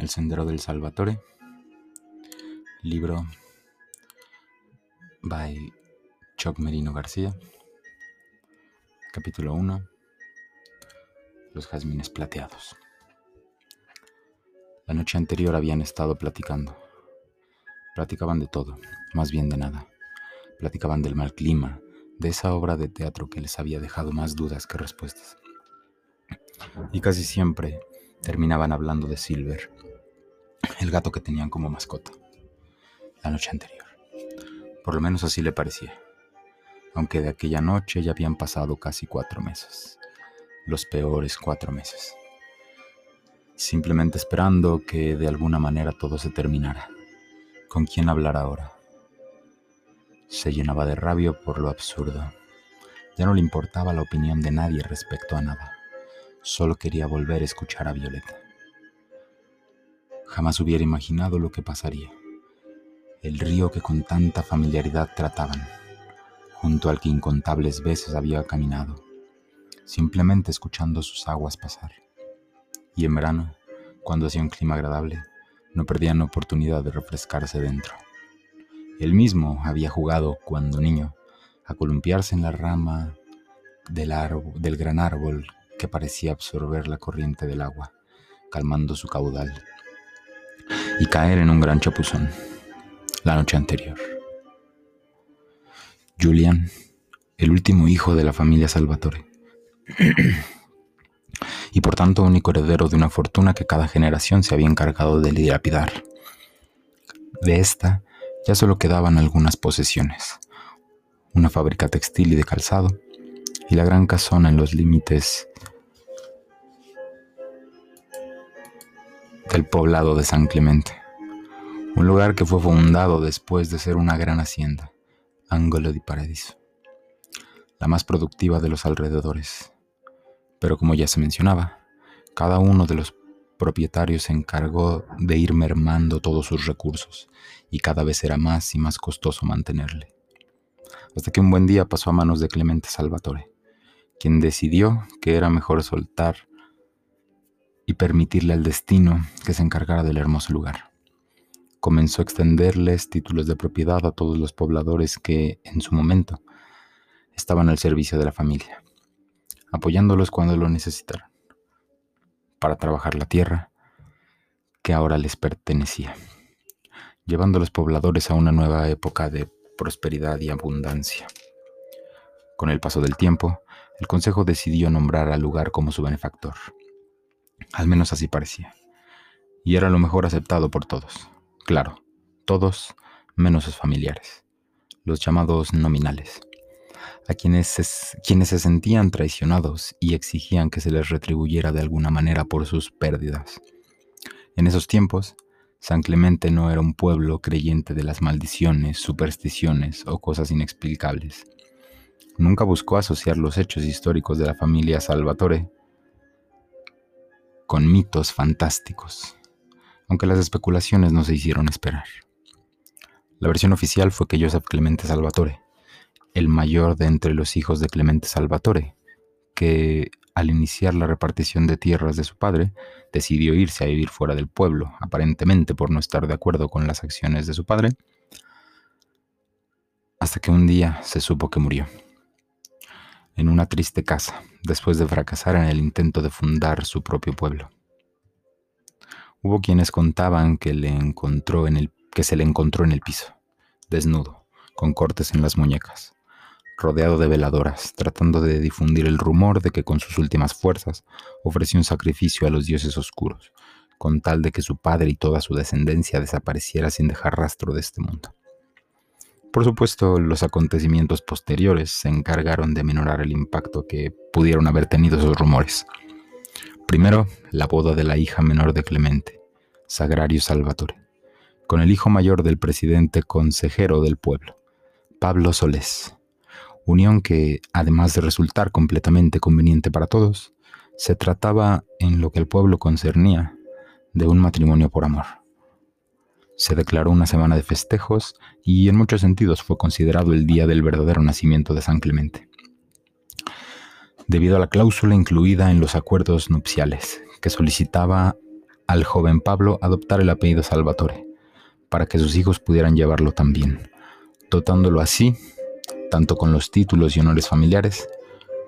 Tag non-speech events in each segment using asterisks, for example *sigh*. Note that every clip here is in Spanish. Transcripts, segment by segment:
El Sendero del Salvatore, libro by Chuck Merino García, capítulo 1, Los jazmines plateados. La noche anterior habían estado platicando. Platicaban de todo, más bien de nada. Platicaban del mal clima, de esa obra de teatro que les había dejado más dudas que respuestas. Y casi siempre terminaban hablando de Silver, el gato que tenían como mascota, la noche anterior. Por lo menos así le parecía, aunque de aquella noche ya habían pasado casi cuatro meses, los peores cuatro meses, simplemente esperando que de alguna manera todo se terminara. ¿Con quién hablar ahora? Se llenaba de rabia por lo absurdo. Ya no le importaba la opinión de nadie respecto a nada. Solo quería volver a escuchar a Violeta. Jamás hubiera imaginado lo que pasaría. El río que con tanta familiaridad trataban, junto al que incontables veces había caminado, simplemente escuchando sus aguas pasar. Y en verano, cuando hacía un clima agradable, no perdían oportunidad de refrescarse dentro. Él mismo había jugado, cuando niño, a columpiarse en la rama del, del gran árbol que parecía absorber la corriente del agua, calmando su caudal y caer en un gran chapuzón la noche anterior. Julian, el último hijo de la familia Salvatore, *clears throat* y por tanto único heredero de una fortuna que cada generación se había encargado de dilapidar. De esta ya solo quedaban algunas posesiones, una fábrica textil y de calzado, y la gran casona en los límites del poblado de San Clemente, un lugar que fue fundado después de ser una gran hacienda, Angolo di Paradiso, la más productiva de los alrededores. Pero como ya se mencionaba, cada uno de los propietarios se encargó de ir mermando todos sus recursos y cada vez era más y más costoso mantenerle. Hasta que un buen día pasó a manos de Clemente Salvatore, quien decidió que era mejor soltar y permitirle al destino que se encargara del hermoso lugar. Comenzó a extenderles títulos de propiedad a todos los pobladores que, en su momento, estaban al servicio de la familia, apoyándolos cuando lo necesitaran, para trabajar la tierra que ahora les pertenecía, llevando a los pobladores a una nueva época de prosperidad y abundancia. Con el paso del tiempo, el Consejo decidió nombrar al lugar como su benefactor. Al menos así parecía. Y era lo mejor aceptado por todos. Claro, todos menos sus familiares, los llamados nominales, a quienes se, quienes se sentían traicionados y exigían que se les retribuyera de alguna manera por sus pérdidas. En esos tiempos, San Clemente no era un pueblo creyente de las maldiciones, supersticiones o cosas inexplicables. Nunca buscó asociar los hechos históricos de la familia Salvatore con mitos fantásticos, aunque las especulaciones no se hicieron esperar. La versión oficial fue que Joseph Clemente Salvatore, el mayor de entre los hijos de Clemente Salvatore, que al iniciar la repartición de tierras de su padre, decidió irse a vivir fuera del pueblo, aparentemente por no estar de acuerdo con las acciones de su padre, hasta que un día se supo que murió en una triste casa, después de fracasar en el intento de fundar su propio pueblo. Hubo quienes contaban que, le encontró en el, que se le encontró en el piso, desnudo, con cortes en las muñecas, rodeado de veladoras, tratando de difundir el rumor de que con sus últimas fuerzas ofreció un sacrificio a los dioses oscuros, con tal de que su padre y toda su descendencia desapareciera sin dejar rastro de este mundo. Por supuesto, los acontecimientos posteriores se encargaron de minorar el impacto que pudieron haber tenido esos rumores. Primero, la boda de la hija menor de Clemente, Sagrario Salvatore, con el hijo mayor del presidente consejero del pueblo, Pablo Solés. Unión que, además de resultar completamente conveniente para todos, se trataba, en lo que el pueblo concernía, de un matrimonio por amor se declaró una semana de festejos y en muchos sentidos fue considerado el día del verdadero nacimiento de San Clemente. Debido a la cláusula incluida en los acuerdos nupciales, que solicitaba al joven Pablo adoptar el apellido Salvatore, para que sus hijos pudieran llevarlo también, dotándolo así tanto con los títulos y honores familiares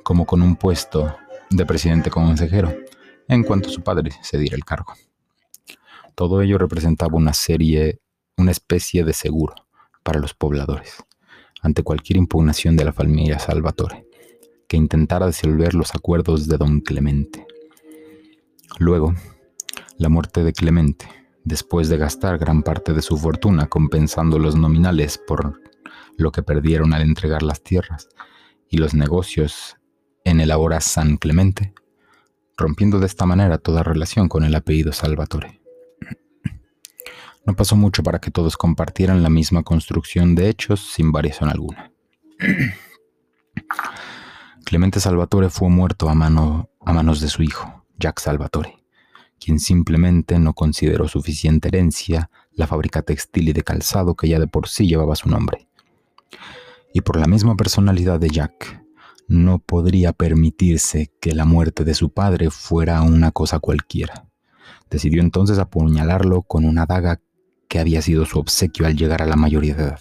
como con un puesto de presidente consejero, en cuanto su padre se diera el cargo. Todo ello representaba una serie, una especie de seguro para los pobladores ante cualquier impugnación de la familia Salvatore, que intentara disolver los acuerdos de don Clemente. Luego, la muerte de Clemente, después de gastar gran parte de su fortuna compensando los nominales por lo que perdieron al entregar las tierras y los negocios en el ahora San Clemente, rompiendo de esta manera toda relación con el apellido Salvatore. No pasó mucho para que todos compartieran la misma construcción de hechos sin variación alguna. *clears throat* Clemente Salvatore fue muerto a, mano, a manos de su hijo, Jack Salvatore, quien simplemente no consideró suficiente herencia la fábrica textil y de calzado que ya de por sí llevaba su nombre. Y por la misma personalidad de Jack, no podría permitirse que la muerte de su padre fuera una cosa cualquiera. Decidió entonces apuñalarlo con una daga que había sido su obsequio al llegar a la mayoría de edad.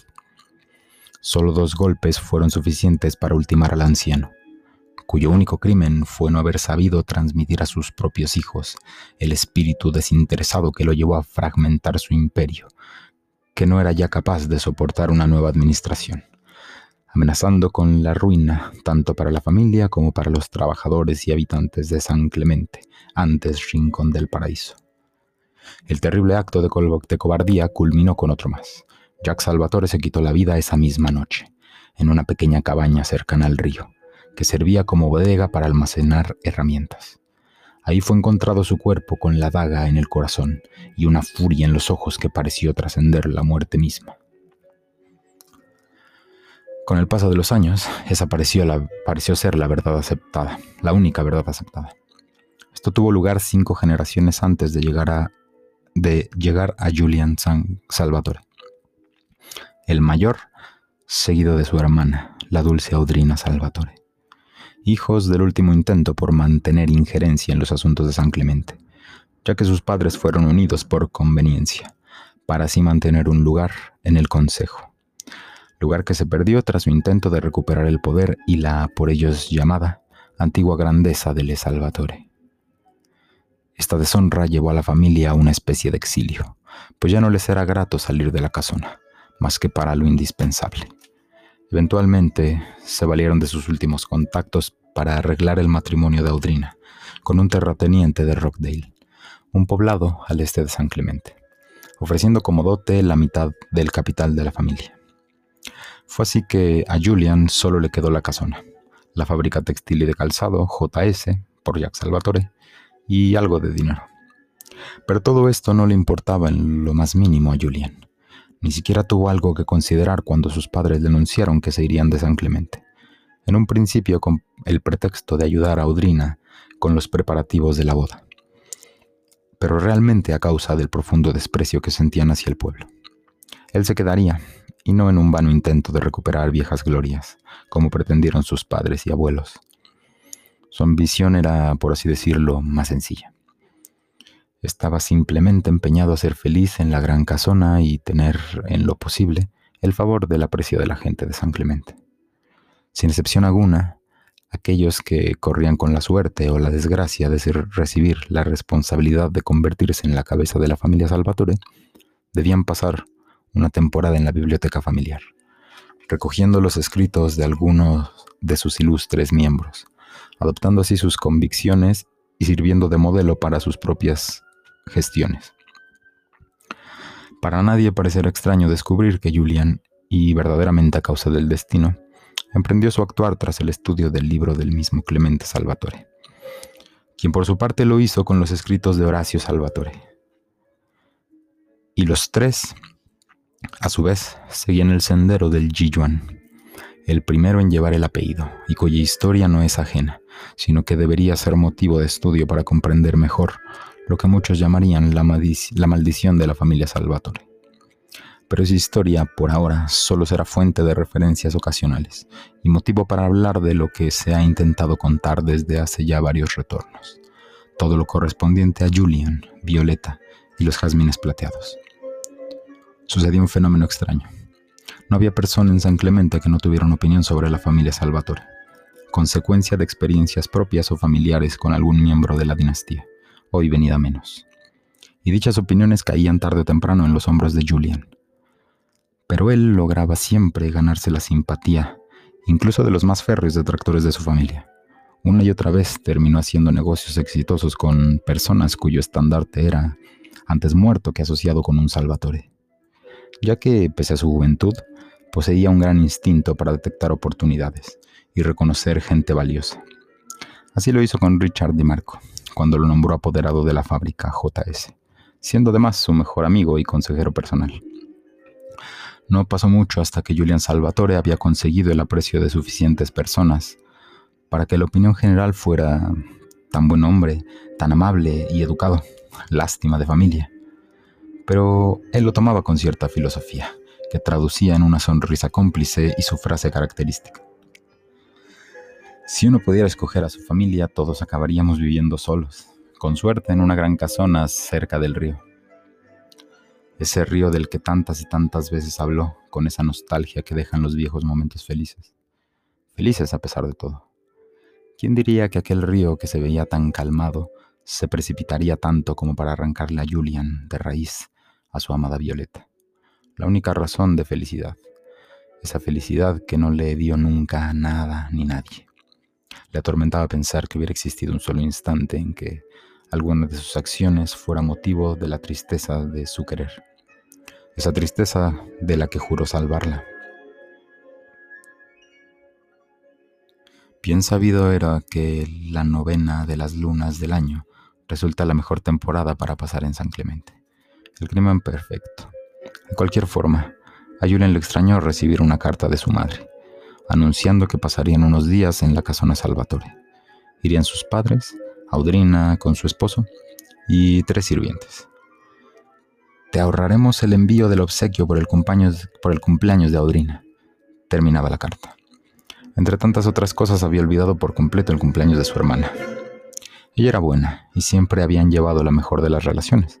Solo dos golpes fueron suficientes para ultimar al anciano, cuyo único crimen fue no haber sabido transmitir a sus propios hijos el espíritu desinteresado que lo llevó a fragmentar su imperio, que no era ya capaz de soportar una nueva administración, amenazando con la ruina tanto para la familia como para los trabajadores y habitantes de San Clemente, antes rincón del paraíso. El terrible acto de, cobardía culminó con otro más. Jack Salvatore se quitó la vida esa misma noche, en una pequeña cabaña cercana al río, que servía como bodega para almacenar herramientas. Ahí fue encontrado su cuerpo con la daga en el corazón y una furia en los ojos que pareció trascender la muerte misma. Con el paso de los años, esa pareció, pareció ser la verdad aceptada, la única verdad aceptada. Esto tuvo lugar cinco generaciones antes de llegar a de llegar a Julian San Salvatore. El mayor, seguido de su hermana, la dulce Audrina Salvatore, hijos del último intento por mantener injerencia en los asuntos de San Clemente, ya que sus padres fueron unidos por conveniencia, para así mantener un lugar en el consejo, lugar que se perdió tras su intento de recuperar el poder y la por ellos llamada antigua grandeza de Le Salvatore. Esta deshonra llevó a la familia a una especie de exilio, pues ya no les era grato salir de la casona, más que para lo indispensable. Eventualmente se valieron de sus últimos contactos para arreglar el matrimonio de Audrina con un terrateniente de Rockdale, un poblado al este de San Clemente, ofreciendo como dote la mitad del capital de la familia. Fue así que a Julian solo le quedó la casona, la fábrica textil y de calzado JS por Jack Salvatore y algo de dinero. Pero todo esto no le importaba en lo más mínimo a Julian. Ni siquiera tuvo algo que considerar cuando sus padres denunciaron que se irían de San Clemente. En un principio con el pretexto de ayudar a Audrina con los preparativos de la boda. Pero realmente a causa del profundo desprecio que sentían hacia el pueblo. Él se quedaría, y no en un vano intento de recuperar viejas glorias, como pretendieron sus padres y abuelos, su ambición era, por así decirlo, más sencilla. Estaba simplemente empeñado a ser feliz en la gran casona y tener, en lo posible, el favor del aprecio de la gente de San Clemente. Sin excepción alguna, aquellos que corrían con la suerte o la desgracia de recibir la responsabilidad de convertirse en la cabeza de la familia Salvatore, debían pasar una temporada en la biblioteca familiar, recogiendo los escritos de algunos de sus ilustres miembros, adoptando así sus convicciones y sirviendo de modelo para sus propias gestiones. Para nadie parecerá extraño descubrir que Julian, y verdaderamente a causa del destino, emprendió su actuar tras el estudio del libro del mismo Clemente Salvatore, quien por su parte lo hizo con los escritos de Horacio Salvatore. Y los tres, a su vez, seguían el sendero del Jijuan, el primero en llevar el apellido, y cuya historia no es ajena, sino que debería ser motivo de estudio para comprender mejor lo que muchos llamarían la, maldición de la familia Salvatore. Pero esa historia, por ahora, solo será fuente de referencias ocasionales y motivo para hablar de lo que se ha intentado contar desde hace ya varios retornos, todo lo correspondiente a Julian, Violeta y los jazmines plateados. Sucedió un fenómeno extraño. No había persona en San Clemente que no tuviera una opinión sobre la familia Salvatore, consecuencia de experiencias propias o familiares con algún miembro de la dinastía, hoy venida menos. Y dichas opiniones caían tarde o temprano en los hombros de Julian. Pero él lograba siempre ganarse la simpatía, incluso de los más férreos detractores de su familia. Una y otra vez terminó haciendo negocios exitosos con personas cuyo estandarte era antes muerto que asociado con un Salvatore, ya que, pese a su juventud, poseía un gran instinto para detectar oportunidades y reconocer gente valiosa. Así lo hizo con Richard DiMarco, cuando lo nombró apoderado de la fábrica JS, siendo además su mejor amigo y consejero personal. No pasó mucho hasta que Julian Salvatore había conseguido el aprecio de suficientes personas para que la opinión general fuera tan buen hombre, tan amable y educado, lástima de familia. Pero él lo tomaba con cierta filosofía, que traducía en una sonrisa cómplice y su frase característica. Si uno pudiera escoger a su familia, todos acabaríamos viviendo solos, con suerte en una gran casona cerca del río. Ese río del que tantas y tantas veces habló, con esa nostalgia que dejan los viejos momentos felices. Felices a pesar de todo. ¿Quién diría que aquel río que se veía tan calmado se precipitaría tanto como para arrancarle a Julian de raíz a su amada Violeta? La única razón de felicidad. Esa felicidad que no le dio nunca a nada ni nadie. Le atormentaba pensar que hubiera existido un solo instante en que alguna de sus acciones fuera motivo de la tristeza de su querer. Esa tristeza de la que juró salvarla. Bien sabido era que la novena de las lunas del año resulta la mejor temporada para pasar en San Clemente. El crimen perfecto. De cualquier forma, a Julian le extrañó recibir una carta de su madre, anunciando que pasarían unos días en la casona Salvatore. Irían sus padres, Audrina con su esposo y tres sirvientes. Te ahorraremos el envío del obsequio por el, por el cumpleaños de Audrina, terminaba la carta. Entre tantas otras cosas había olvidado por completo el cumpleaños de su hermana. Ella era buena y siempre habían llevado la mejor de las relaciones,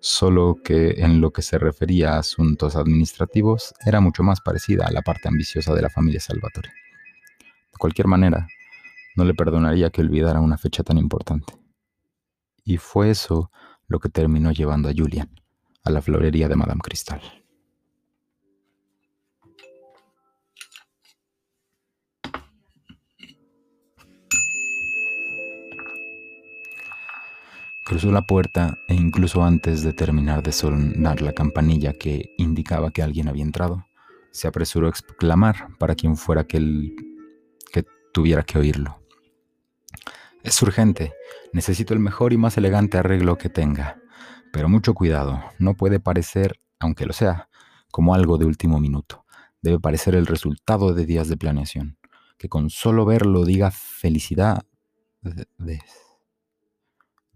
solo que en lo que se refería a asuntos administrativos era mucho más parecida a la parte ambiciosa de la familia Salvatore. De cualquier manera, no le perdonaría que olvidara una fecha tan importante. Y fue eso lo que terminó llevando a Julian a la florería de Madame Cristal. Cruzó la puerta e incluso antes de terminar de sonar la campanilla que indicaba que alguien había entrado, se apresuró a exclamar para quien fuera que, que tuviera que oírlo. Es urgente, necesito el mejor y más elegante arreglo que tenga, pero mucho cuidado, no puede parecer, aunque lo sea, como algo de último minuto. Debe parecer el resultado de días de planeación, que con solo verlo diga felicidad de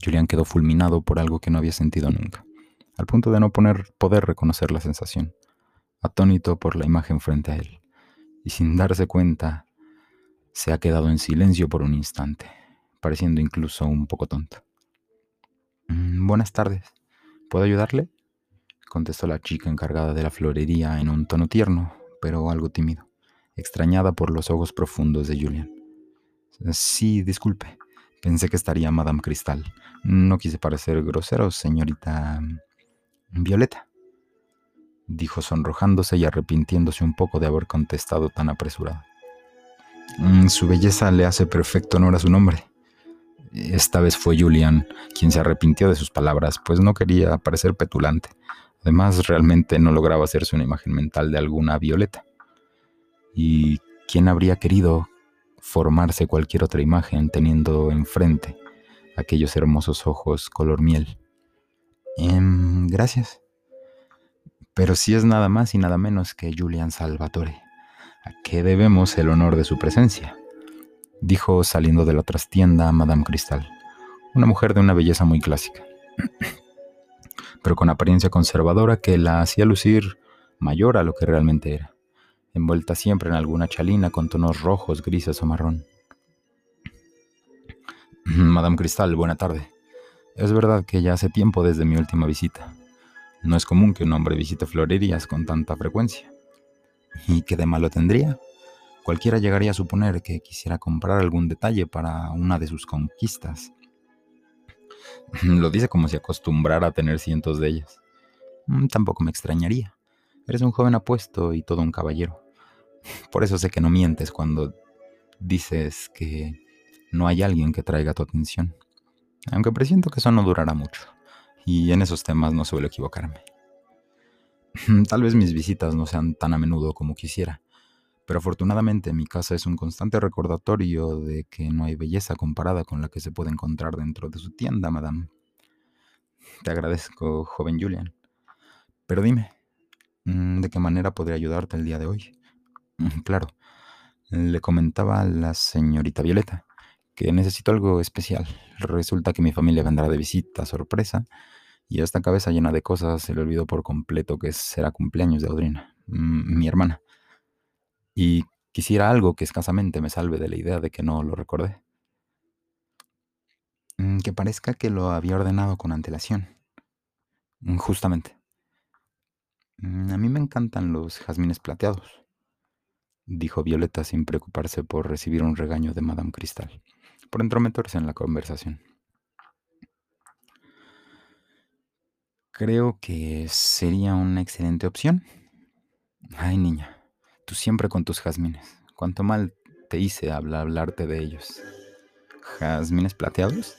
Julian quedó fulminado por algo que no había sentido nunca, al punto de no poder reconocer la sensación, atónito por la imagen frente a él, y sin darse cuenta, se ha quedado en silencio por un instante, pareciendo incluso un poco tonto. Mm, buenas tardes, ¿puedo ayudarle? contestó la chica encargada de la florería en un tono tierno, pero algo tímido, extrañada por los ojos profundos de Julian. Sí, disculpe, pensé que estaría Madame Cristal, no quise parecer grosero, señorita Violeta, dijo sonrojándose y arrepintiéndose un poco de haber contestado tan apresurado. Mm, su belleza le hace perfecto honor a su nombre. Esta vez fue Julian quien se arrepintió de sus palabras, pues no quería parecer petulante. Además, realmente no lograba hacerse una imagen mental de alguna Violeta. ¿Y quién habría querido formarse cualquier otra imagen teniendo enfrente aquellos hermosos ojos color miel. Em, gracias. Pero si es nada más y nada menos que Julian Salvatore, ¿a qué debemos el honor de su presencia? Dijo saliendo de la trastienda Madame Cristal, una mujer de una belleza muy clásica, pero con apariencia conservadora que la hacía lucir mayor a lo que realmente era, envuelta siempre en alguna chalina con tonos rojos, grises o marrón. *clears throat* Madame Cristal, buena tarde. Es verdad que ya hace tiempo desde mi última visita. No es común que un hombre visite florerías con tanta frecuencia. ¿Y qué de malo tendría? Cualquiera llegaría a suponer que quisiera comprar algún detalle para una de sus conquistas. *clears throat* Lo dice como si acostumbrara a tener cientos de ellas. Mm, tampoco me extrañaría. Eres un joven apuesto y todo un caballero. Por eso sé que no mientes cuando dices que no hay alguien que traiga tu atención. Aunque presiento que eso no durará mucho. Y en esos temas no suelo equivocarme. *laughs* Tal vez mis visitas no sean tan a menudo como quisiera, pero afortunadamente mi casa es un constante recordatorio de que no hay belleza comparada con la que se puede encontrar dentro de su tienda, madame. Te agradezco, joven Julian. Pero dime, mm, ¿de qué manera podría ayudarte el día de hoy? Claro, le comentaba a la señorita Violeta que necesito algo especial. Resulta que mi familia vendrá de visita sorpresa y a esta cabeza llena de cosas se le olvidó por completo que será cumpleaños de Audrina, mm, mi hermana y quisiera algo que escasamente me salve de la idea de que no lo recordé. Mm, que parezca que lo había ordenado con antelación. Justamente. Mm, a mí me encantan los jazmines plateados, dijo Violeta sin preocuparse por recibir un regaño de Madame Cristal, por entrometerse en la conversación. Creo que sería una excelente opción. Ay, niña, Tú siempre con tus jazmines. Cuánto mal te hice hablar, hablarte de ellos. ¿Jazmines plateados?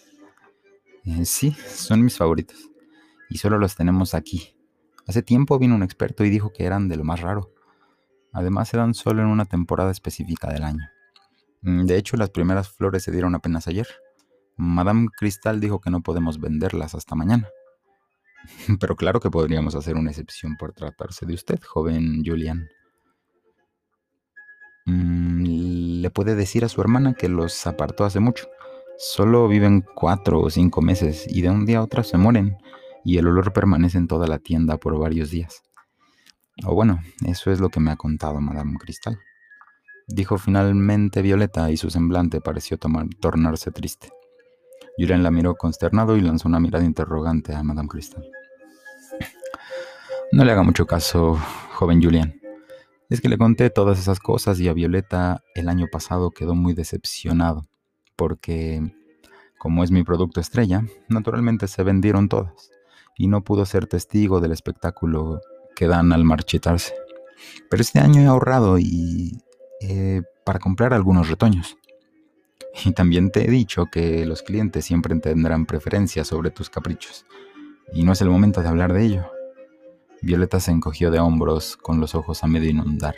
Eh, sí, son mis favoritos. Y solo los tenemos aquí. Hace tiempo vino un experto y dijo que eran de lo más raro. Además se dan solo en una temporada específica del año. Mm, de hecho, las primeras flores se dieron apenas ayer. Madame Cristal dijo que no podemos venderlas hasta mañana. *laughs* Pero claro que podríamos hacer una excepción por tratarse de usted, joven Julian. Mm, le puede decir a su hermana que los apartó hace mucho. Solo viven cuatro o cinco meses y de un día a otro se mueren y el olor permanece en toda la tienda por varios días. O bueno, eso es lo que me ha contado Madame Cristal. Dijo finalmente Violeta y su semblante pareció tornarse triste. Julian la miró consternado y lanzó una mirada interrogante a Madame Cristal. No le haga mucho caso, joven Julian. Es que le conté todas esas cosas y a Violeta el año pasado quedó muy decepcionado porque, como es mi producto estrella, naturalmente se vendieron todas y no pudo ser testigo del espectáculo que dan al marchitarse. Pero este año he ahorrado y eh, para comprar algunos retoños. Y también te he dicho que los clientes siempre tendrán preferencia sobre tus caprichos. Y no es el momento de hablar de ello. Violeta se encogió de hombros con los ojos a medio inundar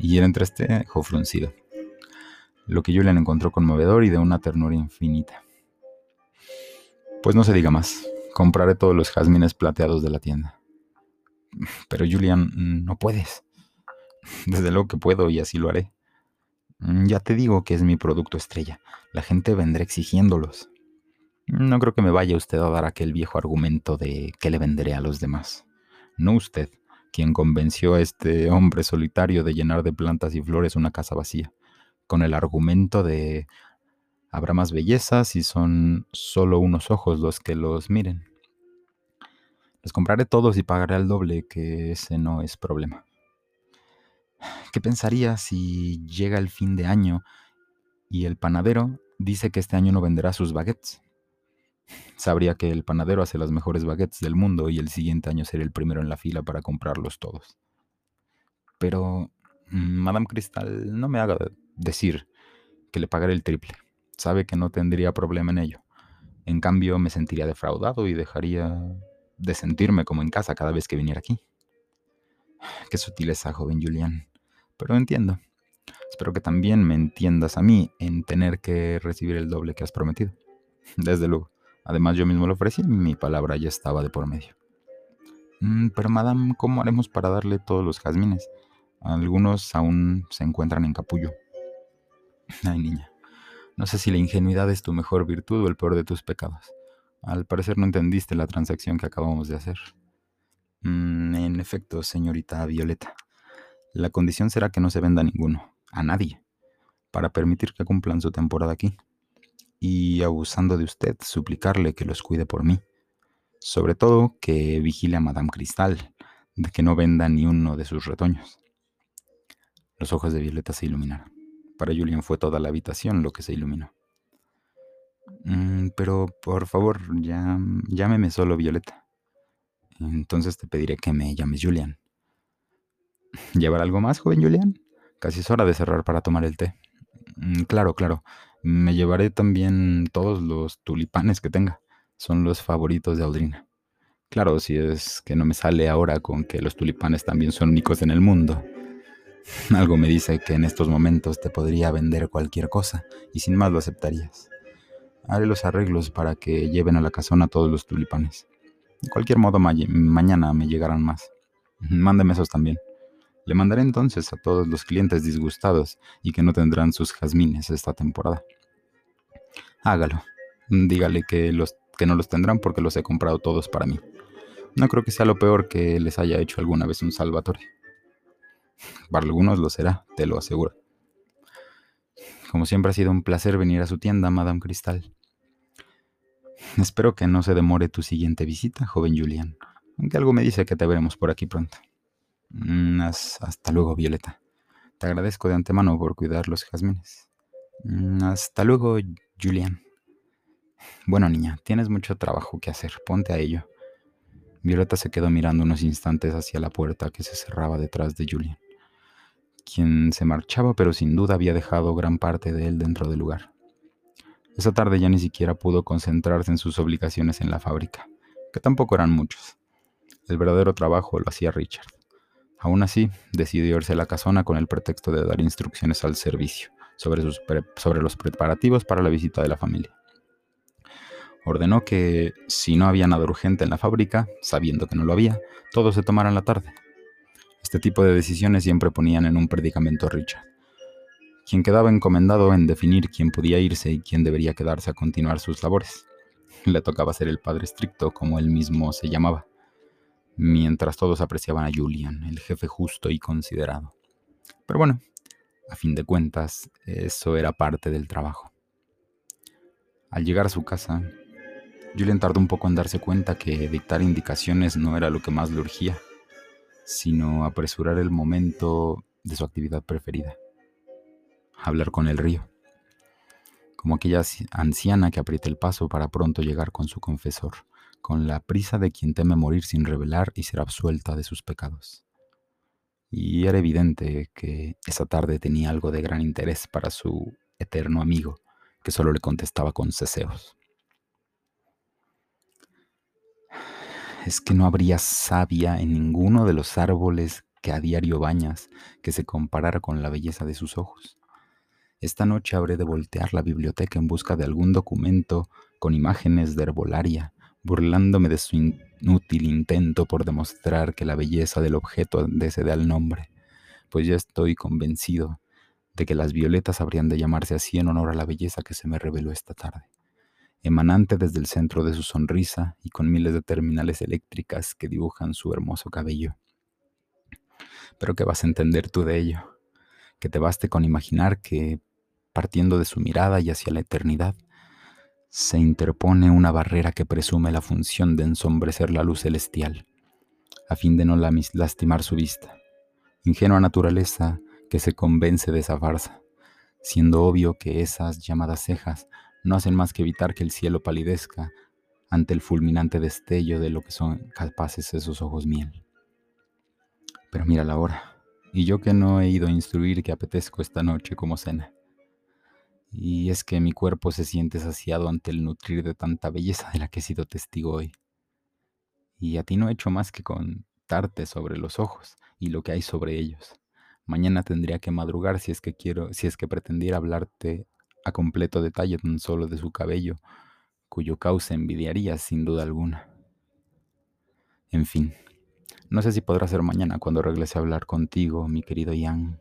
y era entre este fruncido, lo que Julian encontró conmovedor y de una ternura infinita. Pues no se diga más, compraré todos los jazmines plateados de la tienda. Pero Julian, no puedes. *laughs* Desde luego que puedo y así lo haré. Ya te digo que es mi producto estrella. La gente vendrá exigiéndolos. No creo que me vaya usted a dar aquel viejo argumento de que le venderé a los demás no usted, quien convenció a este hombre solitario de llenar de plantas y flores una casa vacía, con el argumento de habrá más belleza si son solo unos ojos los que los miren. Los compraré todos y pagaré al doble, que ese no es problema. ¿Qué pensaría si llega el fin de año y el panadero dice que este año no venderá sus baguettes? Sabría que el panadero hace las mejores baguettes del mundo y el siguiente año seré el primero en la fila para comprarlos todos. Pero mm, Madame Cristal no me haga decir que le pagaré el triple. Sabe que no tendría problema en ello. En cambio, me sentiría defraudado y dejaría de sentirme como en casa cada vez que viniera aquí. Qué sutileza, joven Julián. Pero entiendo. Espero que también me entiendas a mí en tener que recibir el doble que has prometido. Desde luego. Además, yo mismo lo ofrecí y mi palabra ya estaba de por medio. Mm, pero, madame, ¿cómo haremos para darle todos los jazmines? Algunos aún se encuentran en capullo. Ay, niña, no sé si la ingenuidad es tu mejor virtud o el peor de tus pecados. Al parecer no entendiste la transacción que acabamos de hacer. Mm, en efecto, señorita Violeta, la condición será que no se venda ninguno, a nadie, para permitir que cumplan su temporada aquí. y, abusando de usted, suplicarle que los cuide por mí. Sobre todo que vigile a Madame Cristal, de que no venda ni uno de sus retoños. Los ojos de Violeta se iluminaron. Para Julian fue toda la habitación lo que se iluminó. Mm, pero por favor, llámeme solo Violeta. Entonces te pediré que me llames Julian. *laughs* ¿Llevar algo más, joven Julian? Casi es hora de cerrar para tomar el té. Mm, claro, claro. Me llevaré también todos los tulipanes que tenga. Son los favoritos de Aldrina. Claro, si es que no me sale ahora con que los tulipanes también son únicos en el mundo. *laughs* Algo me dice que en estos momentos te podría vender cualquier cosa y sin más lo aceptarías. Haré los arreglos para que lleven a la casona todos los tulipanes. De cualquier modo, mañana me llegarán más. Mándeme esos también. Le mandaré entonces a todos los clientes disgustados y que no tendrán sus jazmines esta temporada. Hágalo. Dígale que, los, que no los tendrán porque los he comprado todos para mí. No creo que sea lo peor que les haya hecho alguna vez un Salvatore. Para algunos lo será, te lo aseguro. Como siempre ha sido un placer venir a su tienda, Madame Cristal. Espero que no se demore tu siguiente visita, joven Julian, aunque algo me dice que te veremos por aquí pronto. Mm, hasta luego, Violeta. Te agradezco de antemano por cuidar los jazmines. Mm, hasta luego, Julian. Bueno, niña, tienes mucho trabajo que hacer. Ponte a ello. Violeta se quedó mirando unos instantes hacia la puerta que se cerraba detrás de Julian, quien se marchaba pero sin duda había dejado gran parte de él dentro del lugar. Esa tarde ya ni siquiera pudo concentrarse en sus obligaciones en la fábrica, que tampoco eran muchos. El verdadero trabajo lo hacía Richard. Aún así, decidió irse a la casona con el pretexto de dar instrucciones al servicio sobre, los preparativos para la visita de la familia. Ordenó que, si no había nada urgente en la fábrica, sabiendo que no lo había, todo se tomara en la tarde. Este tipo de decisiones siempre ponían en un predicamento a Richard, quien quedaba encomendado en definir quién podía irse y quién debería quedarse a continuar sus labores. Le tocaba ser el padre estricto, como él mismo se llamaba, mientras todos apreciaban a Julian, el jefe justo y considerado. Pero bueno, a fin de cuentas, eso era parte del trabajo. Al llegar a su casa, Julian tardó un poco en darse cuenta que dictar indicaciones no era lo que más le urgía, sino apresurar el momento de su actividad preferida, hablar con el río, como aquella anciana que aprieta el paso para pronto llegar con su confesor, con la prisa de quien teme morir sin revelar y ser absuelta de sus pecados. Y era evidente que esa tarde tenía algo de gran interés para su eterno amigo, que solo le contestaba con ceseos. es que no habría savia en ninguno de los árboles que a diario bañas que se comparara con la belleza de sus ojos. Esta noche habré de voltear la biblioteca en busca de algún documento con imágenes de herbolaria, burlándome de su inútil intento por demostrar que la belleza del objeto da el nombre, pues ya estoy convencido de que las violetas habrían de llamarse así en honor a la belleza que se me reveló esta tarde emanante desde el centro de su sonrisa y con miles de terminales eléctricas que dibujan su hermoso cabello. Pero ¿qué vas a entender tú de ello? Que te baste con imaginar que, partiendo de su mirada y hacia la eternidad, se interpone una barrera que presume la función de ensombrecer la luz celestial, a fin de no lastimar su vista. Ingenua naturaleza que se convence de esa farsa, siendo obvio que esas llamadas cejas no hacen más que evitar que el cielo palidezca ante el fulminante destello de lo que son capaces esos ojos miel. Pero mira la hora, y yo que no he ido a instruir que apetezco esta noche como cena. Y es que mi cuerpo se siente saciado ante el nutrir de tanta belleza de la que he sido testigo hoy. Y a ti no he hecho más que contarte sobre los ojos y lo que hay sobre ellos. Mañana tendría que madrugar si es que quiero, si es que pretendiera hablarte a completo detalle tan solo de su cabello, cuyo cauce envidiaría sin duda alguna. En fin, no sé si podrá ser mañana cuando regrese a hablar contigo, mi querido Ian,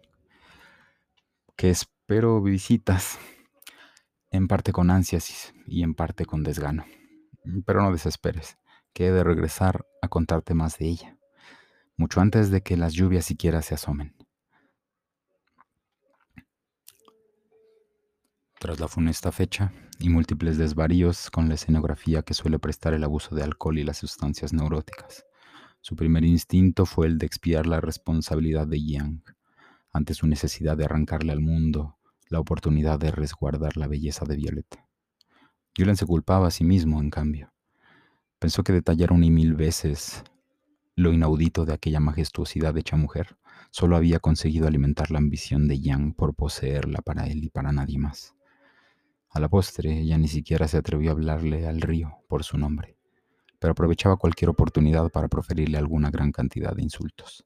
que espero visitas, en parte con ansias y en parte con desgano. Pero no desesperes, que he de regresar a contarte más de ella, mucho antes de que las lluvias siquiera se asomen. Tras la funesta fecha y múltiples desvaríos con la escenografía que suele prestar el abuso de alcohol y las sustancias neuróticas, su primer instinto fue el de expiar la responsabilidad de Yang ante su necesidad de arrancarle al mundo la oportunidad de resguardar la belleza de Violeta. Julian se culpaba a sí mismo, en cambio. Pensó que detallar una y mil veces lo inaudito de aquella majestuosidad hecha mujer solo había conseguido alimentar la ambición de Yang por poseerla para él y para nadie más. A la postre, ella ni siquiera se atrevió a hablarle al río por su nombre, pero aprovechaba cualquier oportunidad para proferirle alguna gran cantidad de insultos.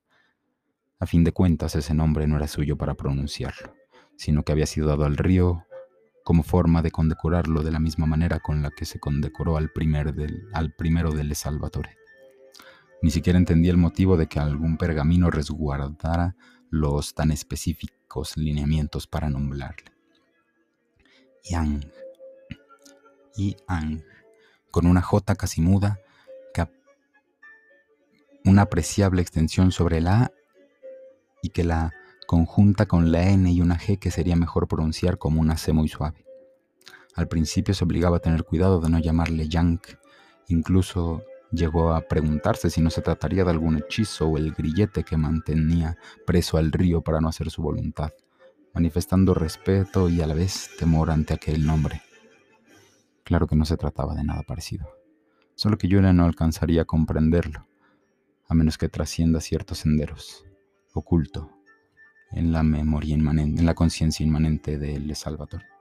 A fin de cuentas, ese nombre no era suyo para pronunciarlo, sino que había sido dado al río como forma de condecorarlo de la misma manera con la que se condecoró al, primer del, al primero del Salvatore. Ni siquiera entendía el motivo de que algún pergamino resguardara los tan específicos lineamientos para nombrarle. Yang. Yang. Con una J casi muda, una apreciable extensión sobre la A y que la conjunta con la N y una G que sería mejor pronunciar como una C muy suave. Al principio se obligaba a tener cuidado de no llamarle Yang, incluso llegó a preguntarse si no se trataría de algún hechizo o el grillete que mantenía preso al río para no hacer su voluntad manifestando respeto y a la vez temor ante aquel nombre. Claro que no se trataba de nada parecido, solo que Julia no alcanzaría a comprenderlo, a menos que trascienda ciertos senderos, oculto en la memoria inmanente, en la conciencia inmanente de El Salvador.